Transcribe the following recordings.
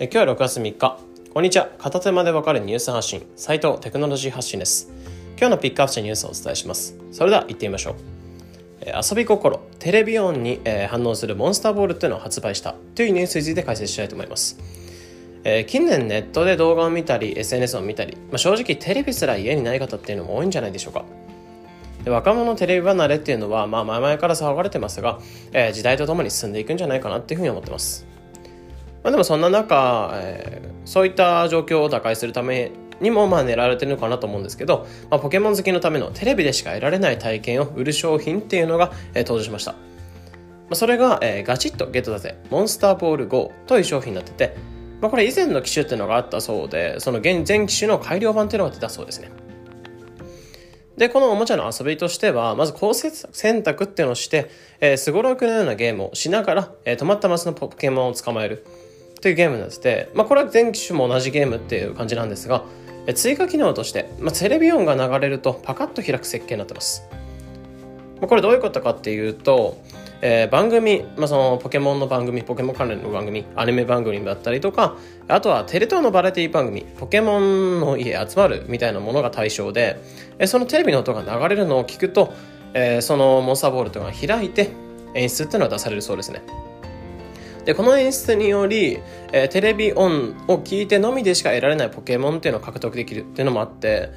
え今日は6月3日。こんにちは。片手間でわかるニュース発信。斉藤テクノロジー発信です。今日のピックアップしたニュースをお伝えします。それでは行ってみましょう。え遊び心。テレビ音に、え反応するモンスターボールというのを発売した。というニュースについて解説したいと思います。え近年ネットで動画を見たり SNS を見たり、まあ、正直テレビすら家にない方っていうのも多いんじゃないでしょうか。で若者テレビ離れっていうのは、まあ、前々から騒がれてますが、えー、時代とともに進んでいくんじゃないかなっていうふうに思ってます。まあ、でもそんな中、えー、そういった状況を打開するためにもまあ狙われてるのかなと思うんですけど、まあ、ポケモン好きのためのテレビでしか得られない体験を売る商品っていうのが、えー、登場しました。まあ、それが、えー、ガチッとゲットだぜ、モンスターボール GO という商品になってて、まあ、これ以前の機種っていうのがあったそうで、その現前機種の改良版っていうのが出たそうですね。で、このおもちゃの遊びとしては、まず構成選択っていうのをして、すごろくのようなゲームをしながら、えー、止まったマスのポケモンを捕まえる。というゲームになってて、まあ、これは全機種も同じゲームっていう感じなんですが、追加機能として、まあ、テレビ音が流れるとパカッと開く設計になってます。まあ、これどういうことかっていうと、えー、番組、まあ、そのポケモンの番組、ポケモン関連の番組、アニメ番組だったりとか、あとはテレ東のバラエティ番組、ポケモンの家集まるみたいなものが対象で、えー、そのテレビの音が流れるのを聞くと、えー、そのモンスターボールというのが開いて演出っていうのが出されるそうですね。で、この演出により、えー、テレビオンを聞いてのみでしか得られないポケモンっていうのを獲得できるっていうのもあって、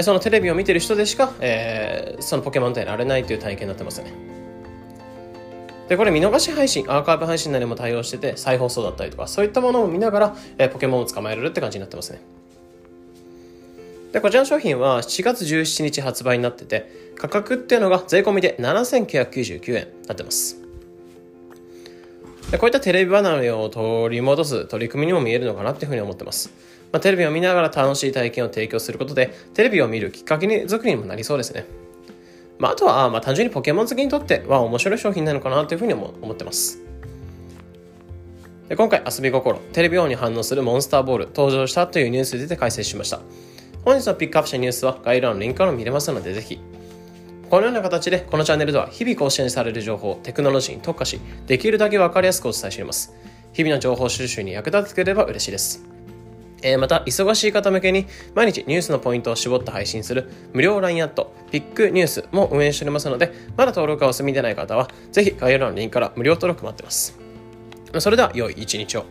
そのテレビを見てる人でしか、えー、そのポケモンって得られないという体験になってますね。で、これ見逃し配信、アーカイブ配信なりも対応してて、再放送だったりとか、そういったものを見ながら、えー、ポケモンを捕まえられるって感じになってますね。で、こちらの商品は7月17日発売になってて、価格っていうのが税込みで7999円になってます。でこういったテレビ離れを取り戻す取り組みにも見えるのかなっていうふうに思ってます。まあ、テレビを見ながら楽しい体験を提供することで、テレビを見るきっかけに作りにもなりそうですね。まあ、あとは、まあ、単純にポケモン好きにとっては面白い商品なのかなというふうにも思ってます。で今回、遊び心、テレビ音に反応するモンスターボール登場したというニュースについて解説しました。本日のピックアップしたニュースは概要欄のリンクから見れますので、ぜひこのような形でこのチャンネルでは日々更新される情報、テクノロジーに特化し、できるだけわかりやすくお伝えしています。日々の情報収集に役立ててくれれば嬉しいです。え、また、忙しい方向けに毎日ニュースのポイントを絞って配信する無料 LINE アット、ピックニュースも運営しておりますので、まだ登録がお済みでない方は、ぜひ概要欄のリンクから無料登録待ってます。それでは、良い一日を。